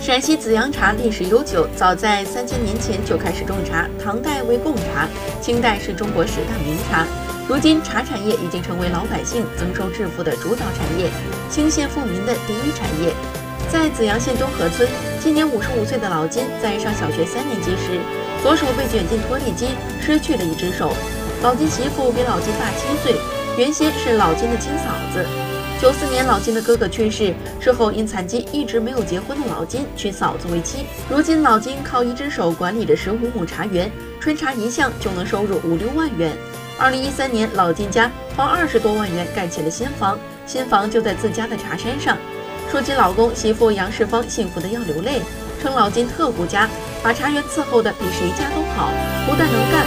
陕西紫阳茶历史悠久，早在三千年前就开始种茶，唐代为贡茶，清代是中国十大名茶。如今，茶产业已经成为老百姓增收致富的主导产业，清县富民的第一产业。在紫阳县东河村，今年五十五岁的老金在上小学三年级时，左手被卷进拖地机，失去了一只手。老金媳妇比老金大七岁，原先是老金的亲嫂子。九四年，老金的哥哥去世，之后因残疾一直没有结婚的老金娶嫂子为妻。如今，老金靠一只手管理着十五亩茶园，春茶一项就能收入五六万元。二零一三年，老金家花二十多万元盖起了新房，新房就在自家的茶山上。说起老公，媳妇杨世芳幸福的要流泪，称老金特顾家，把茶园伺候的比谁家都好，不但能干，